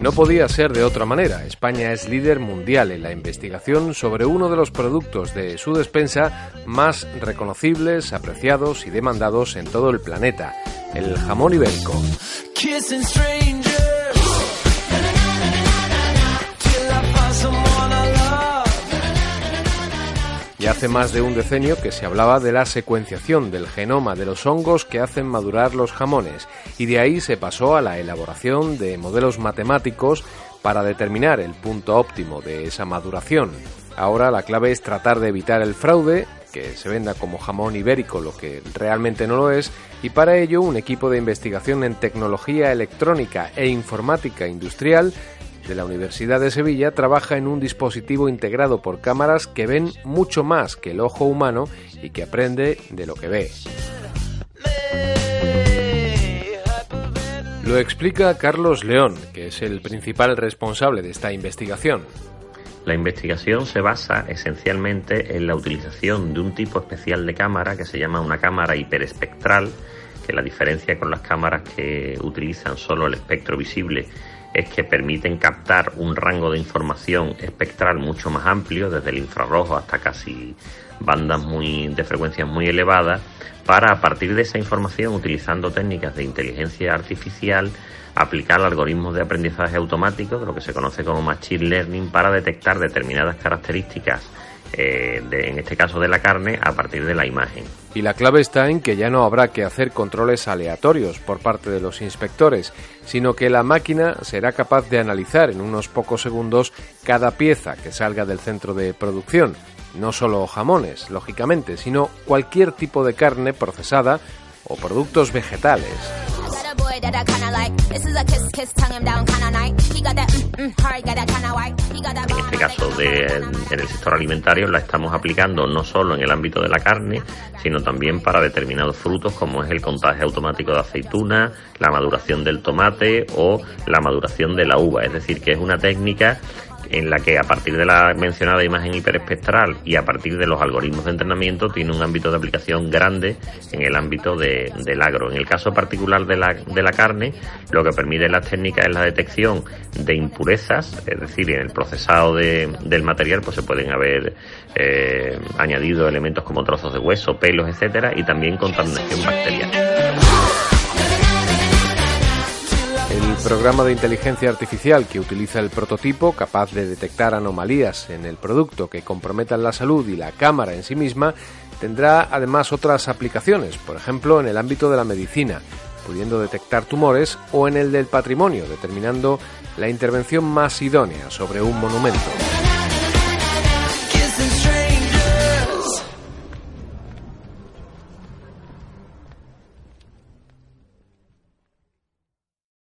No podía ser de otra manera. España es líder mundial en la investigación sobre uno de los productos de su despensa más reconocibles, apreciados y demandados en todo el planeta, el jamón ibérico. Hace más de un decenio que se hablaba de la secuenciación del genoma de los hongos que hacen madurar los jamones y de ahí se pasó a la elaboración de modelos matemáticos para determinar el punto óptimo de esa maduración. Ahora la clave es tratar de evitar el fraude, que se venda como jamón ibérico lo que realmente no lo es, y para ello un equipo de investigación en tecnología electrónica e informática industrial de la Universidad de Sevilla trabaja en un dispositivo integrado por cámaras que ven mucho más que el ojo humano y que aprende de lo que ve. Lo explica Carlos León, que es el principal responsable de esta investigación. La investigación se basa esencialmente en la utilización de un tipo especial de cámara que se llama una cámara hiperespectral, que la diferencia con las cámaras que utilizan solo el espectro visible es que permiten captar un rango de información espectral mucho más amplio, desde el infrarrojo hasta casi bandas muy, de frecuencias muy elevadas, para a partir de esa información, utilizando técnicas de inteligencia artificial, aplicar algoritmos de aprendizaje automático, de lo que se conoce como Machine Learning, para detectar determinadas características eh, en este caso de la carne, a partir de la imagen. Y la clave está en que ya no habrá que hacer controles aleatorios por parte de los inspectores, sino que la máquina será capaz de analizar en unos pocos segundos cada pieza que salga del centro de producción. No solo jamones, lógicamente, sino cualquier tipo de carne procesada o productos vegetales. En este caso de, en el sector alimentario la estamos aplicando no solo en el ámbito de la carne, sino también para determinados frutos como es el contaje automático de aceituna, la maduración del tomate o la maduración de la uva. Es decir, que es una técnica en la que a partir de la mencionada imagen hiperespectral y a partir de los algoritmos de entrenamiento tiene un ámbito de aplicación grande en el ámbito de, del agro. En el caso particular de la, de la carne, lo que permite las técnicas es la detección de impurezas, es decir, en el procesado de, del material pues se pueden haber eh, añadido elementos como trozos de hueso, pelos, etcétera, y también contaminación bacteriana. Programa de inteligencia artificial que utiliza el prototipo, capaz de detectar anomalías en el producto que comprometan la salud y la cámara en sí misma, tendrá además otras aplicaciones, por ejemplo en el ámbito de la medicina, pudiendo detectar tumores, o en el del patrimonio, determinando la intervención más idónea sobre un monumento.